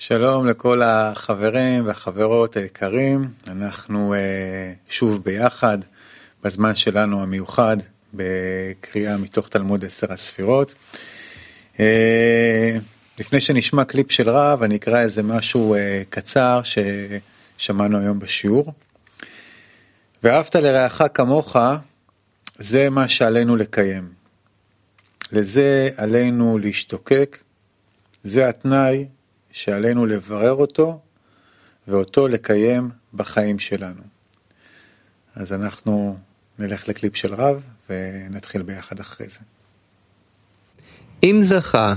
שלום לכל החברים והחברות היקרים, אנחנו שוב ביחד בזמן שלנו המיוחד בקריאה מתוך תלמוד עשר הספירות. לפני שנשמע קליפ של רב, אני אקרא איזה משהו קצר ששמענו היום בשיעור. ואהבת לרעך כמוך, זה מה שעלינו לקיים. לזה עלינו להשתוקק, זה התנאי שעלינו לברר אותו ואותו לקיים בחיים שלנו. אז אנחנו נלך לקליפ של רב ונתחיל ביחד אחרי זה. אם זכה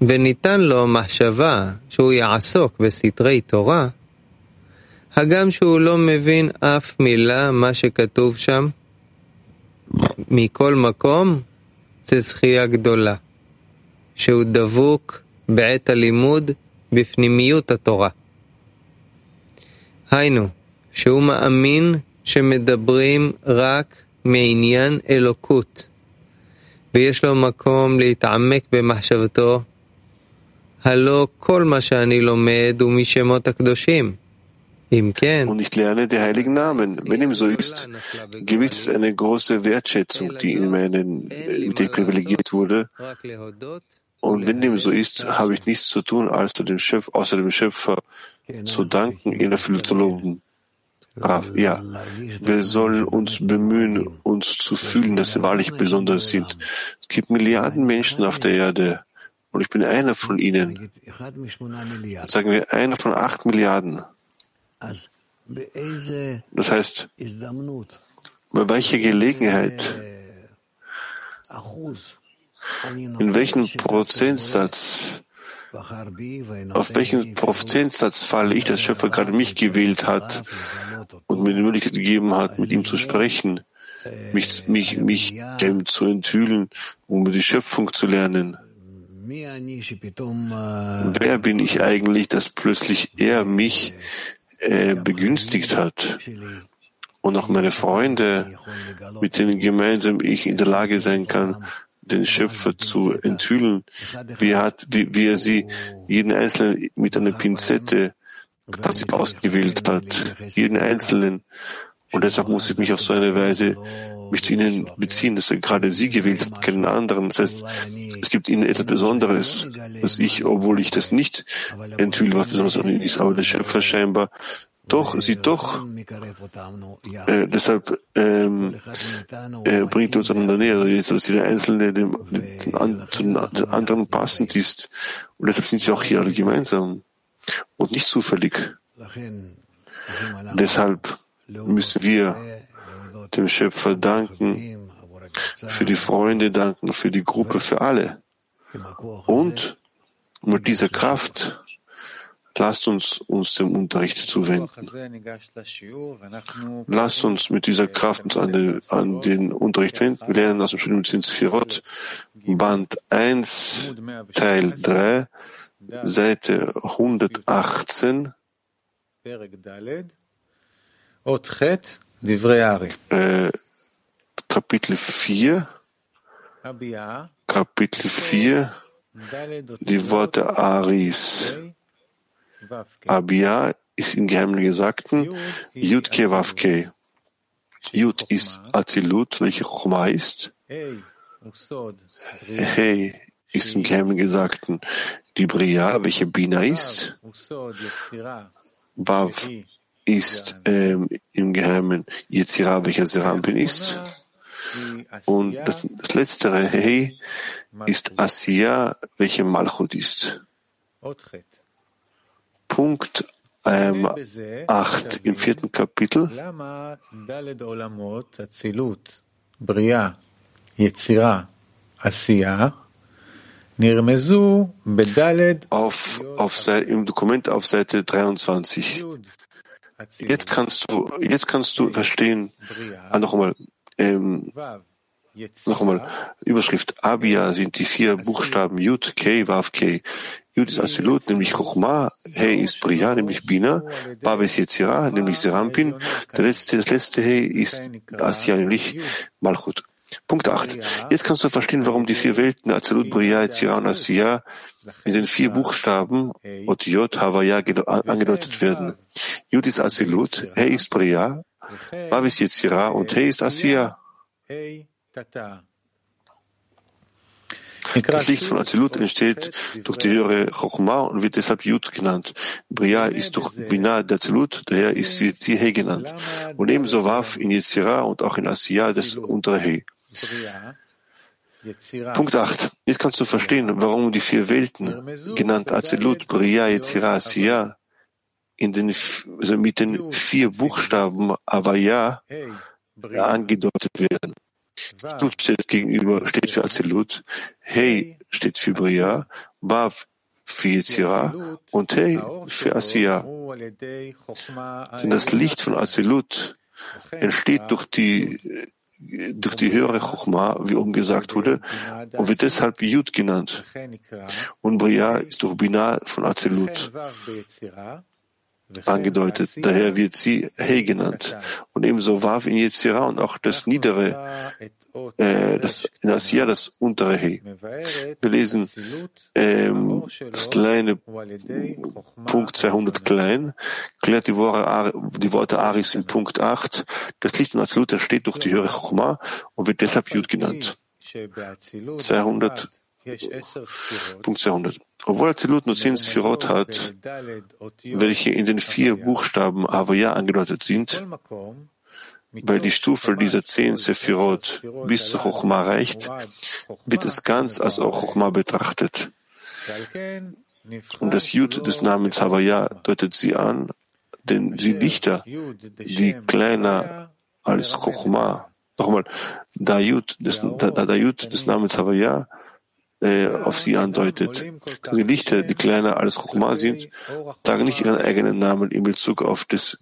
וניתן לו מחשבה שהוא יעסוק בסתרי תורה, הגם שהוא לא מבין אף מילה מה שכתוב שם, מכל מקום זה זכייה גדולה, שהוא דבוק בעת הלימוד בפנימיות התורה. היינו, שהוא מאמין שמדברים רק מעניין אלוקות, ויש לו מקום להתעמק במחשבתו, הלא כל מה שאני לומד הוא משמות הקדושים. כן, Und ich lerne die heiligen Namen. Wenn ihm so ist, gewiss eine große Wertschätzung, die in meinen, mit privilegiert wurde. Und wenn dem so ist, habe ich nichts zu tun, als dem Schöpfer, außer dem Schöpfer zu danken, ihn dafür zu loben. Rav, ja, wir sollen uns bemühen, uns zu fühlen, dass wir wahrlich besonders sind. Es gibt Milliarden Menschen auf der Erde. Und ich bin einer von ihnen. Sagen wir, einer von acht Milliarden. Das heißt, bei welcher Gelegenheit, in welchem Prozentsatz, auf welchen Prozentsatz falle ich, dass Schöpfer gerade mich gewählt hat und mir die Möglichkeit gegeben hat, mit ihm zu sprechen, mich, mich, mich dem zu enthüllen, um über die Schöpfung zu lernen. Wer bin ich eigentlich, dass plötzlich er mich äh, begünstigt hat und auch meine Freunde, mit denen gemeinsam ich in der Lage sein kann, den Schöpfer zu enthüllen, wie er, hat, wie, wie er sie jeden Einzelnen mit einer Pinzette quasi ausgewählt hat, jeden Einzelnen. Und deshalb muss ich mich auf so eine Weise mich zu ihnen beziehen, dass er gerade sie gewählt hat, keinen anderen. Das heißt, es gibt ihnen etwas Besonderes, dass ich, obwohl ich das nicht enthülle, was ihnen ist, aber der Schöpfer scheinbar doch, sie doch, äh, deshalb ähm, äh, bringt uns einander näher, also dass jeder Einzelne dem, dem, an, zu den anderen passend ist. Und deshalb sind sie auch hier alle gemeinsam und nicht zufällig. Deshalb müssen wir dem Schöpfer danken, für die Freunde danken, für die Gruppe, für alle. Und mit dieser Kraft lasst uns uns dem Unterricht zuwenden. Lasst uns mit dieser Kraft uns an den, an den Unterricht wenden. Wir lernen aus dem Studium Sphirot, Band 1, Teil 3, Seite 118. Äh, Kapitel 4, Kapitel 4, die Worte Aris. Abia ist im Geheimen Gesagten. Yud Ke Vav Ke. Yud ist Azilut, welche Chuma ist. Hey ist im Geheimen Gesagten. Die Bria, welche Bina ist. Vav ist ähm, im Geheimen Yetzira, welcher Serampin ist. Und das, das letztere Hey ist Asiya, welche Malchut ist. Punkt ähm, 8 im vierten Kapitel. Auf, auf im Dokument auf Seite 23. Jetzt kannst du, jetzt kannst du verstehen, ah, noch einmal, ähm, noch einmal, Überschrift Abia sind die vier Buchstaben Yud, K, Vav, K. Yud ist Asilut, nämlich Chochma, He ist Bria, nämlich Bina, Vav ist nämlich Serampin, der letzte, das letzte He ist Asya, nämlich Malchut. Punkt 8. Jetzt kannst du verstehen, warum die vier Welten Azalut, Bria, Yetzirah und Asiya in den vier Buchstaben Otiyot, Havaya angedeutet werden. Yud ist Azilut, He ist Bria, Vav ist und He ist Asiya. Das Licht von Azilut entsteht durch die höhere Chochma und wird deshalb Yud genannt. Bria ist durch Bina der Azilut, daher ist sie He genannt. Und ebenso Vav in Yetzirah und auch in Asiya das untere He. Punkt 8. Jetzt kannst du verstehen, warum die vier Welten, genannt Azilut, Bria, Yetzirah, Asiya, in den, also mit den vier Buchstaben Avaya angedeutet werden. Azilut steht gegenüber, steht für Azilut, Hey steht für Bria, Bav für Yetzirah. Und Hey für Asiya. Denn das Licht von Azilut entsteht durch die durch die höhere Chochma, wie oben gesagt wurde, und wird deshalb Yud genannt. Und Bria ist durch Bina von Azelut angedeutet. Daher wird sie He genannt. Und ebenso Wav in Yetzirah und auch das niedere, äh, das, in Asiya das untere He. Wir lesen ähm, das kleine Punkt 200 klein, klärt die Worte, die Worte Aris in Punkt 8. Das Licht in Azilut entsteht durch die höhere Chokma und wird deshalb Jud genannt. 200 Punkt 200. Obwohl Azilut nur zehn Sphirot hat, welche in den vier Buchstaben Avaya angedeutet sind, weil die Stufe dieser zehn Sephirot bis zu Chochma reicht, wird es ganz als auch Chochma betrachtet. Und das Jud des Namens Havaya deutet sie an, denn sie dichter, die kleiner als Chochma, nochmal, da Jud des, da, da Jud des Namens Havaya äh, auf sie andeutet. Die Lichter, die kleiner als Chochma sind, tragen nicht ihren eigenen Namen in Bezug auf das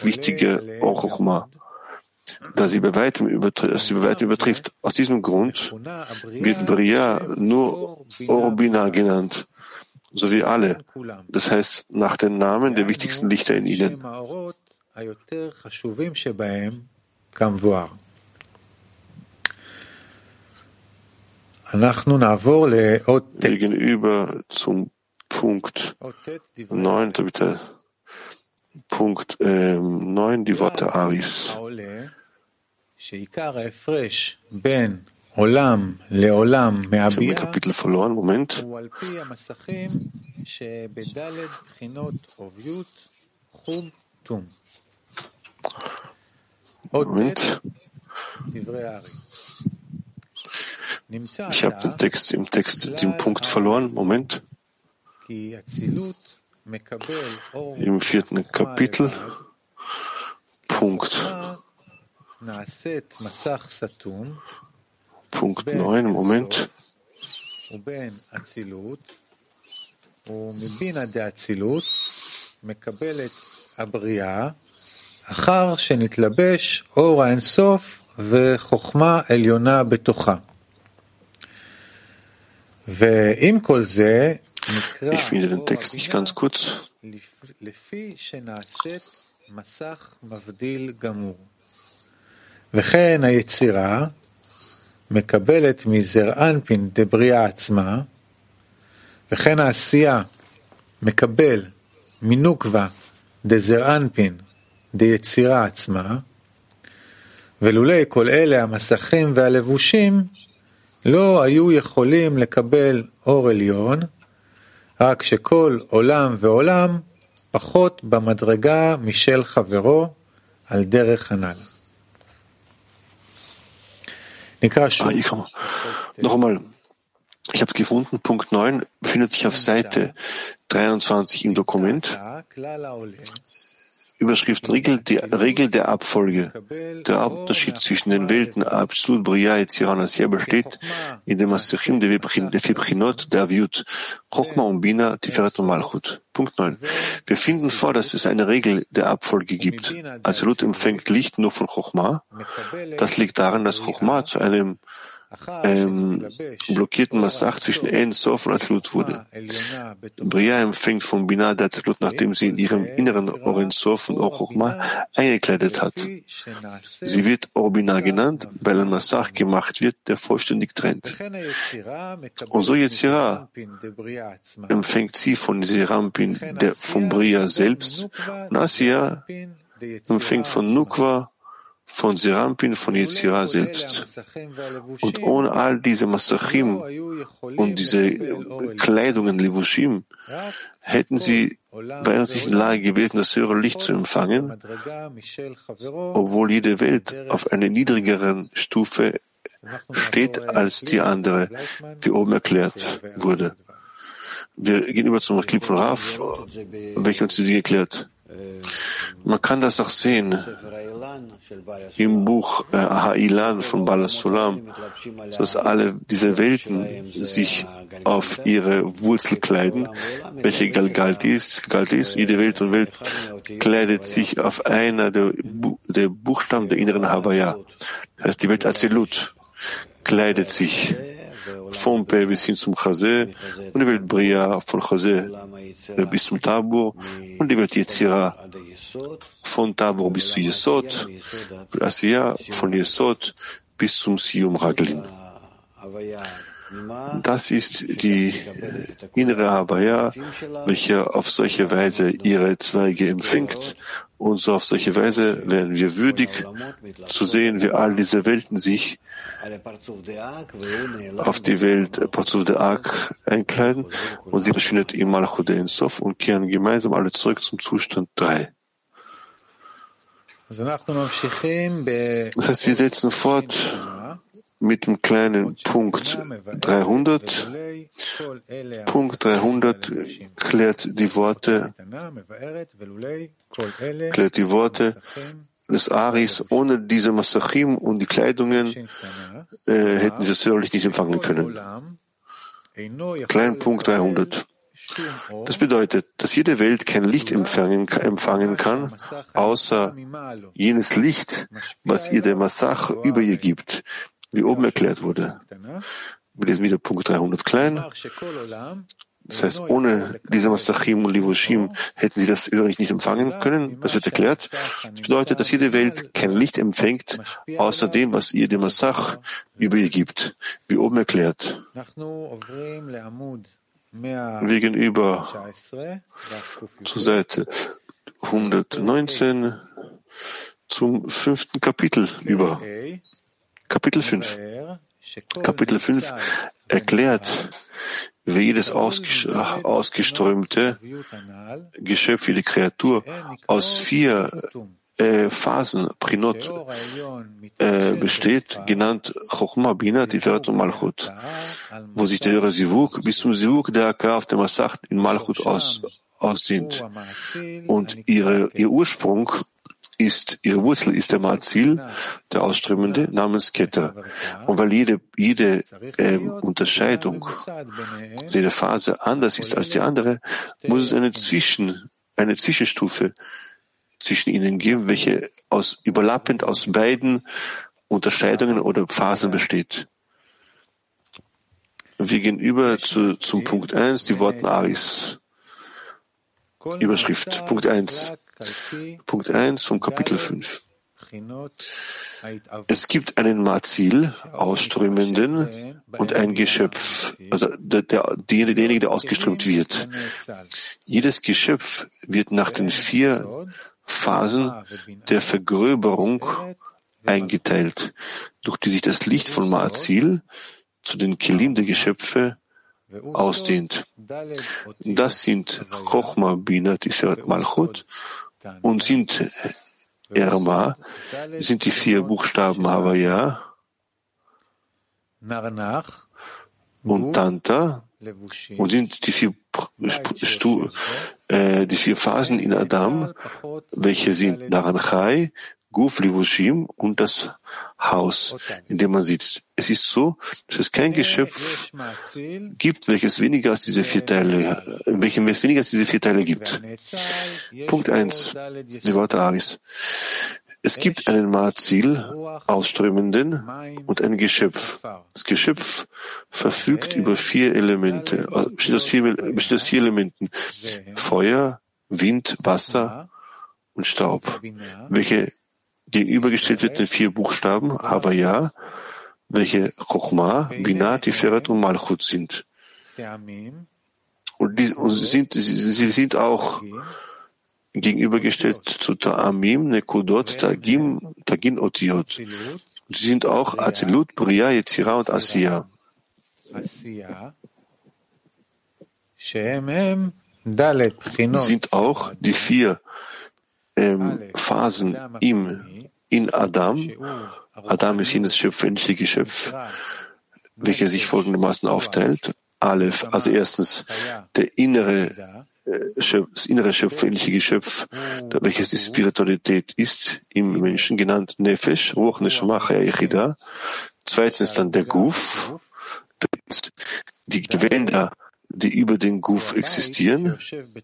wichtige Chochma, da sie bei weitem, übertrifft, sie bei weitem übertrifft. Aus diesem Grund wird Bria nur Orobina genannt, so wie alle. Das heißt, nach den Namen der wichtigsten Lichter in ihnen. Wir gehen über zum Punkt 9, bitte. Punkt ähm, 9, die Worte Aris. Ich habe ein Kapitel verloren, Moment. Moment. Ich habe den Text im Text den Punkt verloren. Moment. Im vierten Kapitel. Punkt. Punkt 9, Moment. ומבינה דאצילות מקבלת הבריאה אחר שנתלבש אור האינסוף וחוכמה עליונה בתוכה. ועם כל זה Ich finde den Text nicht ganz kurz. וכן היצירה מקבלת מזר אנפין דבריאה עצמה, וכן העשייה מקבל מנוקבה דזר אנפין דיצירה עצמה, ולולי כל אלה המסכים והלבושים לא היו יכולים לקבל אור עליון, רק שכל עולם ועולם פחות במדרגה משל חברו על דרך הנ"ל. Ah, ich noch einmal. Ich habe es gefunden. Punkt 9 befindet sich auf Seite 23 im Dokument. Überschrift Regel, die Regel der Abfolge. Der Hauptunterschied zwischen den Welten Absolut Bria et Siranasia besteht in dem Masechim der Fibrinot der Aviut, Chochma und Bina, Tiferet und Malchut. Punkt 9. Wir finden vor, dass es eine Regel der Abfolge gibt. Absolut empfängt Licht nur von Chochma. Das liegt daran, dass Chochma zu einem ähm, blockierten Massach zwischen Ein Sof und Azilut wurde. Bria empfängt vom Binah der Azilut, nachdem sie in ihrem inneren Oren Sof und Chochma eingekleidet hat. Sie wird Orbina genannt, weil ein Massach gemacht wird, der vollständig trennt. Und so Yetzirah empfängt sie von Serampin, der vom Bria selbst, und Asiya empfängt von Nukwa, von Serampin, von Yetzirah selbst. Und ohne all diese Masachim und diese Kleidungen, Levushim, hätten sie, wären sie in der Lage gewesen, das höhere Licht zu empfangen, obwohl jede Welt auf einer niedrigeren Stufe steht als die andere, wie oben erklärt wurde. Wir gehen über zum Clip von Raf, welcher uns die Dinge erklärt. Man kann das auch sehen im Buch äh, Ha'ilan von Balasulam, dass alle diese Welten sich auf ihre Wurzel kleiden, welche Galgalt ist. Galgalt ist. Jede Welt und Welt kleidet sich auf einer der, Bu der Buchstaben der inneren Havaya. Das heißt, die Welt Azelut kleidet sich vom Pe bis hin zum Chase und die Welt Bria von Chase bis zum Tabur und die Welt Yetzira von Tabur bis zu Yesod, Asiya von Yesod bis zum Siyum Raglin. Das ist die innere Havaya, welche auf solche Weise ihre Zweige empfängt. Und so auf solche Weise werden wir würdig zu sehen, wie all diese Welten sich auf die Welt Parzuf de Ak einkleiden und sie verschwindet im Malchut Sof und kehren gemeinsam alle zurück zum Zustand 3. Das heißt, wir setzen fort mit dem kleinen Punkt 300. Punkt 300 klärt die Worte, klärt die Worte des Aris. Ohne diese Massachim und die Kleidungen äh, hätten sie das Hörlich nicht empfangen können. Klein Punkt 300. Das bedeutet, dass jede Welt kein Licht empfangen, empfangen kann, außer jenes Licht, was ihr der Massach über ihr gibt, wie oben erklärt wurde. Wir lesen wieder Punkt 300 klein. Das heißt, ohne diese Masachim und Livushim hätten sie das übrigens nicht empfangen können. Das wird erklärt. Das bedeutet, dass jede Welt kein Licht empfängt, außer dem, was ihr dem Masach über ihr gibt, wie oben erklärt. Wir gehen über zur Seite 119 zum fünften Kapitel über. Kapitel 5. Kapitel 5 erklärt, wie jedes ausgeströmte Geschöpf, jede Kreatur aus vier äh, Phasen, Prinot, äh, besteht, genannt Chochma, Bina, Tiferet und Malchut, wo sich der höhere Sivuk bis zum Sivuk der Akka auf dem Masach in Malchut aus, ausdehnt. Und ihre, ihr Ursprung ist, ihre Wurzel ist der Marzil, der Ausströmende, namens Ketter. Und weil jede, jede äh, Unterscheidung, jede Phase anders ist als die andere, muss es eine Zwischen, eine Zwischenstufe zwischen ihnen geben, welche aus, überlappend aus beiden Unterscheidungen oder Phasen besteht. Wir gehen über zu, zum Punkt 1, die Worten Aris. Überschrift. Punkt 1. Punkt 1 vom Kapitel 5. Es gibt einen Mazil, Ausströmenden, und ein Geschöpf, also der, der, derjenige, der ausgeströmt wird. Jedes Geschöpf wird nach den vier Phasen der Vergröberung eingeteilt, durch die sich das Licht von Mazil zu den Kelim der Geschöpfe ausdehnt. Das sind Chochma, Bina, Tiseret, Malchut. Und sind Erma, sind die vier Buchstaben Havaya. Und Tanta. Und sind die vier, Stu, äh, die vier Phasen in Adam, welche sind Naranchai, Guf Livushim und das Haus, in dem man sitzt. Es ist so, dass es kein Geschöpf gibt, welches weniger als diese vier Teile, in welchem es weniger als diese vier Teile gibt. Punkt eins, die Worte Aris. Es gibt einen Marzil, Ausströmenden, und ein Geschöpf. Das Geschöpf verfügt über vier Elemente, äh, besteht aus vier, besteht aus vier Elementen. Feuer, Wind, Wasser und Staub, welche gegenübergestellt wird den vier Buchstaben Havaya, welche Chochma, Binah, Tiferet und Malchut sind. Und, die, und sind, sie, sie sind auch gegenübergestellt zu Ta'amim, Nekudot, Tagim, Tagin Otiot. Sie sind auch Azilut, Bria, Yetzira und Asiya. Sind auch die vier ähm, Phasen im, in Adam. Adam ist jenes schöpferliche Geschöpf, welches sich folgendermaßen aufteilt. Aleph, also erstens der innere das innere schöpferliche Geschöpf, welches die Spiritualität ist, im Menschen genannt Nefesh, Ruach Neshama Chaya Zweitens dann der Guf. Drittens die Gewänder, die über den Guf existieren,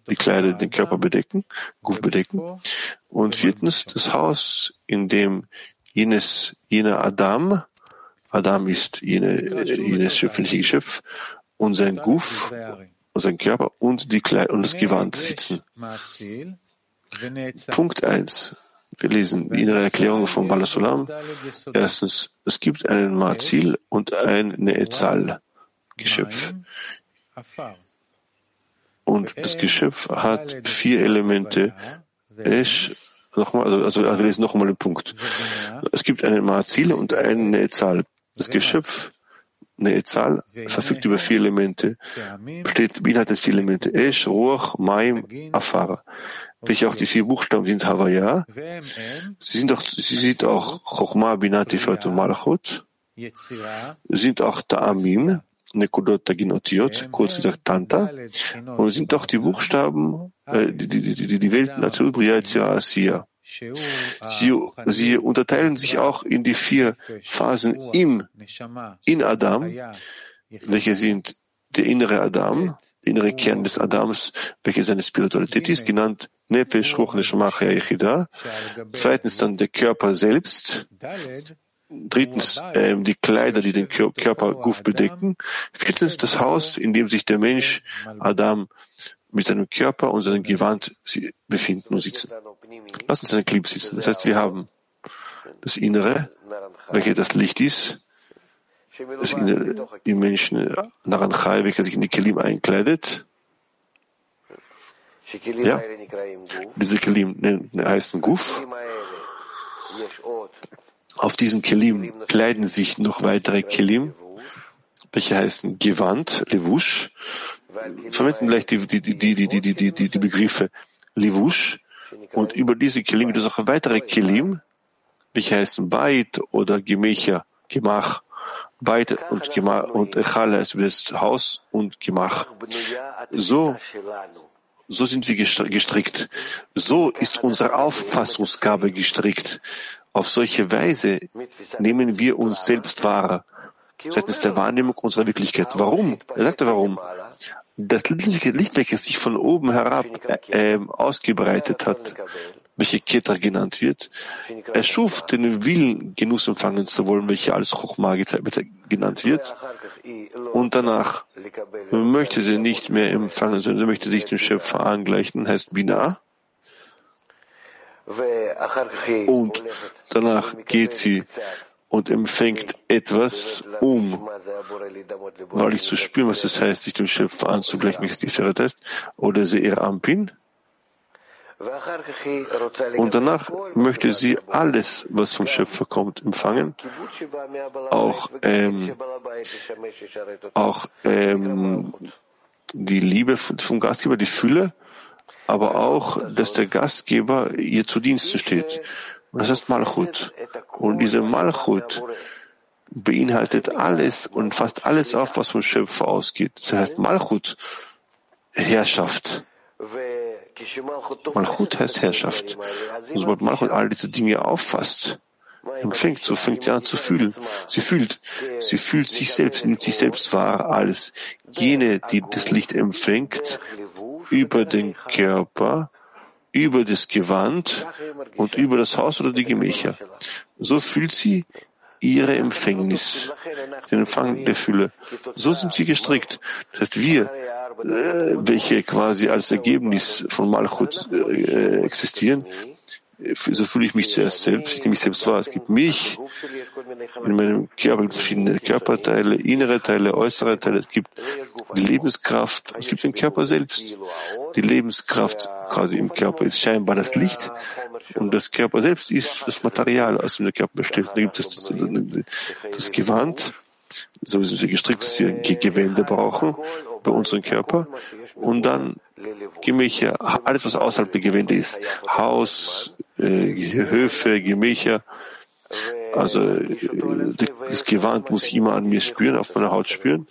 die Kleider den Körper bedecken, Guf bedecken. Und viertens das Haus, in dem jenes, jener Adam, Adam ist jene, jenes schöpferliche Geschöpf, und sein Guf, sein Körper und, die Kleid und das Gewand sitzen. Punkt eins. Wir lesen die innere Erklärung von Balasulam. Erstens, es gibt einen Marzil und ein Neetzal, Geschöpf. Und das Geschöpf hat vier Elemente. Esh, nochmal, also, also wir lesen noch einmal den Punkt. Es gibt einen Marzil und einen Neetzal. Das Geschöpf eine Zahl verfügt über vier Elemente, besteht, beinhaltet vier Elemente. Esh, Ruach, Maim, Afar. Welche auch die vier Buchstaben sind Havaya. Sie sind auch, sie sind auch Chochma, Binat, Tiferet und Malachot. Sind auch Ta'amim, Nekudot, Taginotiot, kurz gesagt Tanta. Und sind auch die Buchstaben, äh, die, die, die, die Welten Atzurut, Bria, Asiya. Sie, sie unterteilen sich auch in die vier Phasen im, in Adam, welche sind der innere Adam, der innere Kern des Adams, welche seine Spiritualität ist, genannt Nefesh, Ruch, Neshama, Yechida. Zweitens dann der Körper selbst. Drittens äh, die Kleider, die den Körper Guf bedecken. Viertens das Haus, in dem sich der Mensch Adam mit seinem Körper und seinem Gewand befinden und sitzen. Lass uns einen Clip sitzen. Das heißt, wir haben das Innere, welches das Licht ist, das Innere im Menschen Naranchai, welcher sich in die Kelim einkleidet. Ja, diese Kelim heißen Guf. Auf diesen Kelim kleiden sich noch weitere Kelim, welche heißen Gewand, Levush. Verwenden gleich die, die, die, die, die, die, die, die Begriffe Levush und über diese Kelim gibt es auch weitere Kelim, welche heißen Beit oder Gemächer, Gemach. Beit und Gemach und Echal heißt das Haus und Gemach. So, so sind wir gestrickt. So ist unsere Auffassungsgabe gestrickt. Auf solche Weise nehmen wir uns selbst wahr, seitens der Wahrnehmung unserer Wirklichkeit. Warum? Er sagte warum das Licht, welches sich von oben herab äh, ausgebreitet hat, welche Keter genannt wird, er schuf den Willen, Genuss empfangen zu wollen, welcher als Chochma genannt wird, und danach möchte sie nicht mehr empfangen, sondern möchte sich dem Schöpfer angleichen, heißt Binah. Und danach geht sie und empfängt etwas um, weil ich zu spüren, was das heißt, sich dem Schöpfer anzugleichen, welches die Feret heißt, oder sie ihr Ampin. Und danach möchte sie alles, was vom Schöpfer kommt, empfangen, auch, ähm, auch ähm, die Liebe vom Gastgeber, die Fülle, aber auch, dass der Gastgeber ihr zu Diensten steht. Das heißt Malchut. Und diese Malchut beinhaltet alles und fast alles auf, was vom Schöpfer ausgeht. Das heißt Malchut, Herrschaft. Malchut heißt Herrschaft. Und sobald Malchut all diese Dinge auffasst, empfängt, so fängt sie an zu fühlen. Sie fühlt, sie fühlt sich selbst, nimmt sich selbst wahr als jene, die das Licht empfängt über den Körper über das Gewand und über das Haus oder die Gemächer. So fühlt sie ihre Empfängnis, den Empfang der Fülle. So sind sie gestrickt. Das heißt, wir, äh, welche quasi als Ergebnis von Malchut äh, existieren, so fühle ich mich zuerst selbst, ich nehme mich selbst wahr. Es gibt mich, in meinem Körper es verschiedene Körperteile, innere Teile, äußere Teile, es gibt die Lebenskraft, es gibt den Körper selbst. Die Lebenskraft quasi im Körper ist scheinbar das Licht und das Körper selbst ist das Material, aus dem der Körper besteht. Da gibt es das, das, das Gewand, so sind wir gestrickt, dass wir Gewände brauchen bei unserem Körper und dann Gemächer, alles was außerhalb der Gewände ist, Haus, Höfe, Gemächer, also äh, das Gewand muss ich immer an mir spüren, auf meiner Haut spüren.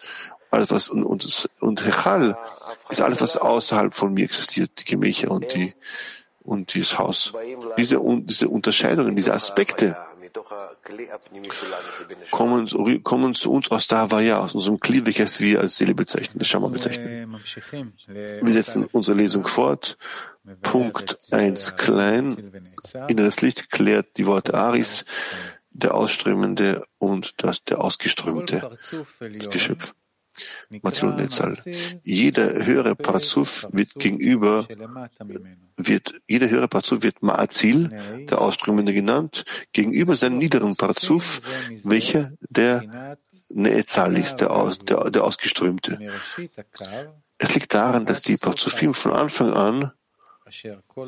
Alles was und und, und Hechal ist alles, was außerhalb von mir existiert, die Gemächer und die und dieses Haus. Diese, diese Unterscheidungen, diese Aspekte kommen, kommen zu uns aus der Havaya, aus unserem Kli, welches wir als Seele bezeichnen, das Shama bezeichnen. Wir setzen unsere Lesung fort. Punkt 1 klein. Inneres Licht klärt die Worte Aris, der Ausströmende und das, der Ausgeströmte, das Geschöpf. Jeder höhere Parzuf wird gegenüber, wird, jeder höhere Parzuf wird Ma'azil, der Ausströmende genannt, gegenüber seinem niederen Parzuf, welcher der Neetzal ist, der, aus, der, der Ausgeströmte. Es liegt daran, dass die Parzufim von Anfang an,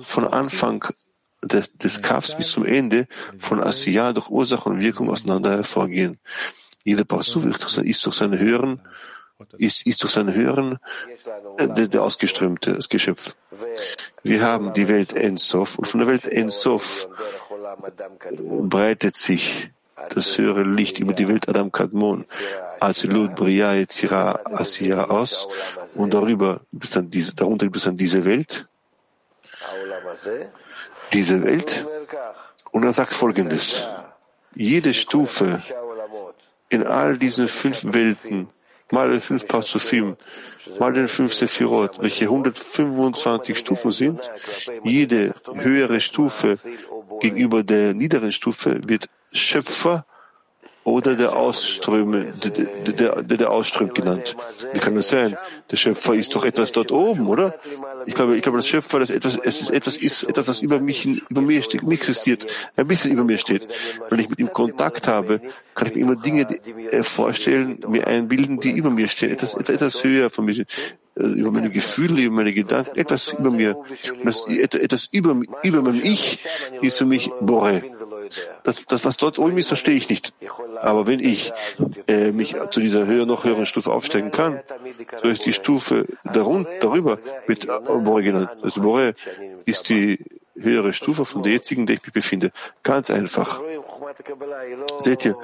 von Anfang des, des Kafs bis zum Ende von Asiya durch Ursache und Wirkung auseinander hervorgehen. Jeder Parzuf ist durch seine höheren ist, ist durch sein Hören äh, der, der ausgeströmte das Geschöpf. Wir haben die Welt Ensof und von der Welt Ensof breitet sich das höhere Licht über die Welt Adam Kadmon, Azilut, Bria, Yetzira, Asiya aus und darüber bis dann diese, darunter gibt es dann diese Welt, diese Welt und er sagt folgendes, jede Stufe in all diesen fünf Welten mal den fünf Pasufim, mal den fünf Sephirot, welche 125 Stufen sind. Jede höhere Stufe gegenüber der niederen Stufe wird Schöpfer oder der Ausströme, der, der, der, der Ausströmt genannt. Wie kann das sein? Der Schöpfer ist doch etwas dort oben, oder? Ich glaube, ich glaube, das Schöpfer, das etwas, es ist etwas, ist etwas, das über mich, über mir steht, mir existiert, ein bisschen über mir steht. Wenn ich mit ihm Kontakt habe, kann ich mir immer Dinge äh, vorstellen, mir einbilden, die über mir stehen, etwas, etwas, höher von mir, äh, über meine Gefühle, über meine Gedanken, etwas über mir. Das, etwas über, über meinem Ich ist für mich Bore. Das, das, was dort oben ist, verstehe ich nicht. Aber wenn ich äh, mich zu dieser höher, noch höheren Stufe aufsteigen kann, so ist die Stufe darun, darüber mit Bore genannt. Also Bore ist die höhere Stufe von der jetzigen, in der ich mich befinde. Ganz einfach. Seht ihr,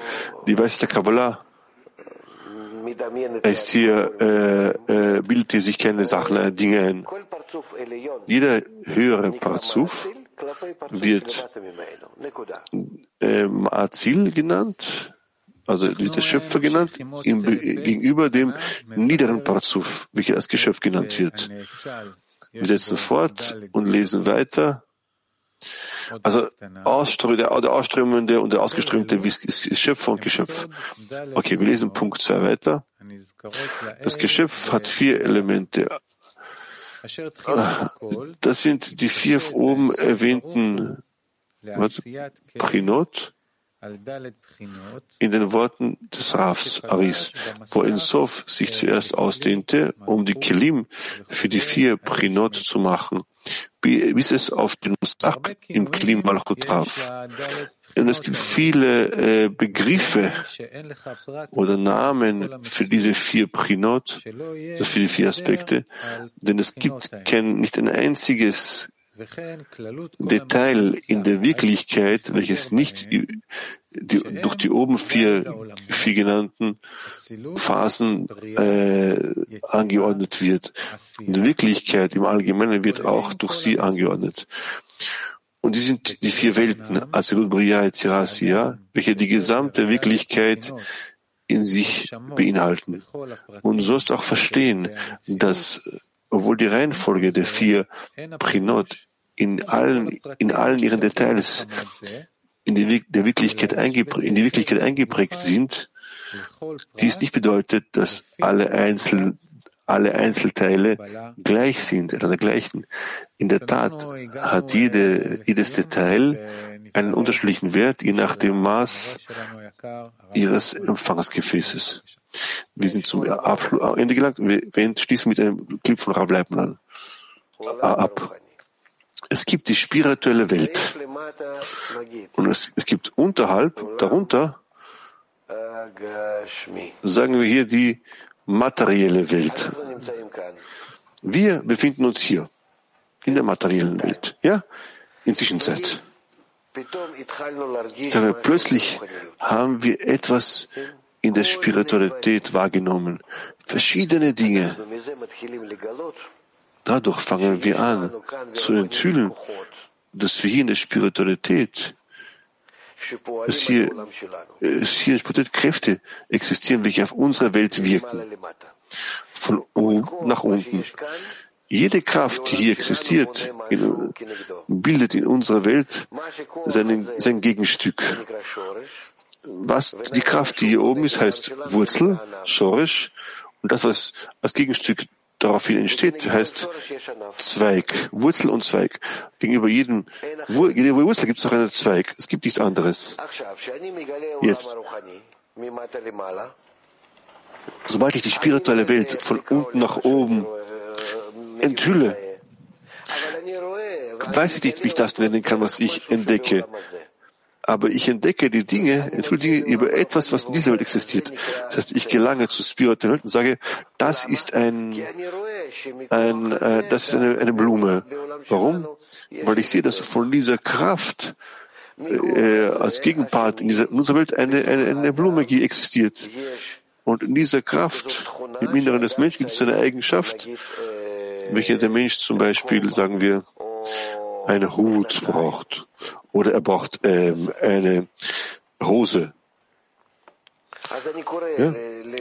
die Weisheit der Kabbalah ist hier, äh, äh, bildet hier sich keine Sachen, äh, Dinge ein. Jeder höhere Parzuf wird ähm, Azil genannt, also der Schöpfer genannt, im, gegenüber dem niederen Parzuf, welcher als Geschöpf genannt wird. Wir setzen fort und lesen weiter. Also Ausströ der, der Ausströmende und der Ausgeströmte ist Schöpfer und Geschöpf. Okay, wir lesen Punkt 2 weiter. Das Geschöpf hat vier Elemente. Das sind die vier oben erwähnten Prinot in den Worten des Rafs Aris, wo Ensof sich zuerst ausdehnte, um die Kelim für die vier Prinot zu machen, bis es auf den Musach im Kelim Malchut traf. Und es gibt viele äh, Begriffe oder Namen für diese vier Prinot, also für die vier Aspekte, denn es gibt kein, nicht ein einziges Detail in der Wirklichkeit, welches nicht die, durch die oben vier, vier genannten Phasen äh, angeordnet wird. In der Wirklichkeit im Allgemeinen wird auch durch sie angeordnet. Und die sind die vier Welten, Asilut, Bria, Etzirasia, welche die gesamte Wirklichkeit in sich beinhalten. Und du sollst auch verstehen, dass, obwohl die Reihenfolge der vier Prinot in allen, in allen ihren Details in die, der Wirklichkeit in die Wirklichkeit eingeprägt sind, dies nicht bedeutet, dass alle, Einzel, alle Einzelteile gleich sind oder gleichen. In der Tat hat jede, jedes Detail einen unterschiedlichen Wert, je nach dem Maß ihres Empfangsgefäßes. Wir sind zum Ende gelangt. Wir, wir schließen mit einem Clip von Rav Leibman ab. Es gibt die spirituelle Welt. Und es, es gibt unterhalb, darunter, sagen wir hier die materielle Welt. Wir befinden uns hier, in der materiellen Welt, ja, in Zwischenzeit. Sagen wir, plötzlich haben wir etwas in der Spiritualität wahrgenommen. Verschiedene Dinge. Dadurch fangen wir an zu enthüllen, dass wir hier in der Spiritualität, dass hier, dass hier Spiritualität Kräfte existieren, welche auf unsere Welt wirken. Von oben nach unten. Jede Kraft, die hier existiert, bildet in unserer Welt seinen, sein Gegenstück. Was die Kraft, die hier oben ist, heißt Wurzel, Schorisch, und das, was als Gegenstück daraufhin entsteht, heißt Zweig, Wurzel und Zweig. Gegenüber jedem, jeder Wurzel gibt es noch einen Zweig. Es gibt nichts anderes. Jetzt. Sobald ich die spirituelle Welt von unten nach oben enthülle, weiß ich nicht, wie ich das nennen kann, was ich entdecke aber ich entdecke die Dinge, entschuldige, über etwas, was in dieser Welt existiert. Das heißt, ich gelange zur spirituellen Welt und sage, das ist ein, ein äh, das ist eine, eine Blume. Warum? Weil ich sehe, dass von dieser Kraft äh, als Gegenpart in, dieser, in unserer Welt eine, eine, eine Blume existiert. Und in dieser Kraft, im Inneren des Menschen, gibt es eine Eigenschaft, welche der Mensch zum Beispiel, sagen wir, eine Hut braucht oder er braucht ähm, eine Hose. Ja?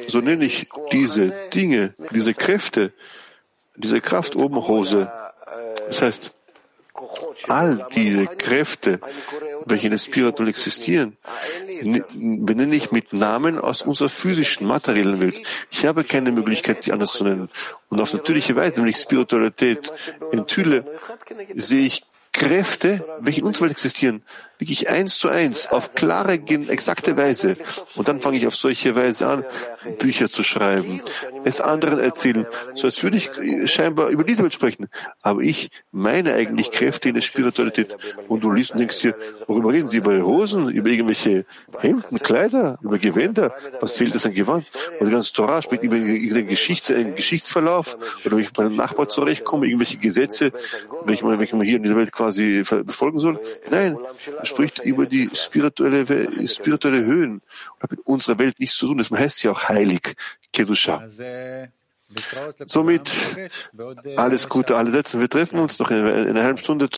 So nenne ich diese Dinge, diese Kräfte, diese Kraft oben Hose. Das heißt, all diese Kräfte, welche in der Spiritual existieren, benenne ich mit Namen aus unserer physischen, materiellen Welt. Ich habe keine Möglichkeit, sie anders zu nennen. Und auf natürliche Weise, wenn ich Spiritualität enthülle, sehe ich Kräfte, welche in unserer Welt existieren, wirklich eins zu eins, auf klare, exakte Weise. Und dann fange ich auf solche Weise an, Bücher zu schreiben, es anderen erzählen, so als würde ich scheinbar über Welt sprechen. Aber ich meine eigentlich Kräfte in der Spiritualität. Und du liest und denkst dir, worüber reden sie? Über Hosen, über irgendwelche Hemden, Kleider, über Gewänder? Was fehlt es an Gewand? Und die ganze Torah spricht über irgendeine Geschichte, einen Geschichtsverlauf, oder wie ich mit meinem Nachbar zurechtkomme, irgendwelche Gesetze, welche man, welche man hier in dieser Welt quasi befolgen soll. Nein, er spricht über die spirituelle, spirituelle Höhen und hat mit unserer Welt nichts zu tun. Das heißt ja auch heilig, Kedusha. Somit alles Gute, alle Sätze. Wir treffen uns noch in einer halben Stunde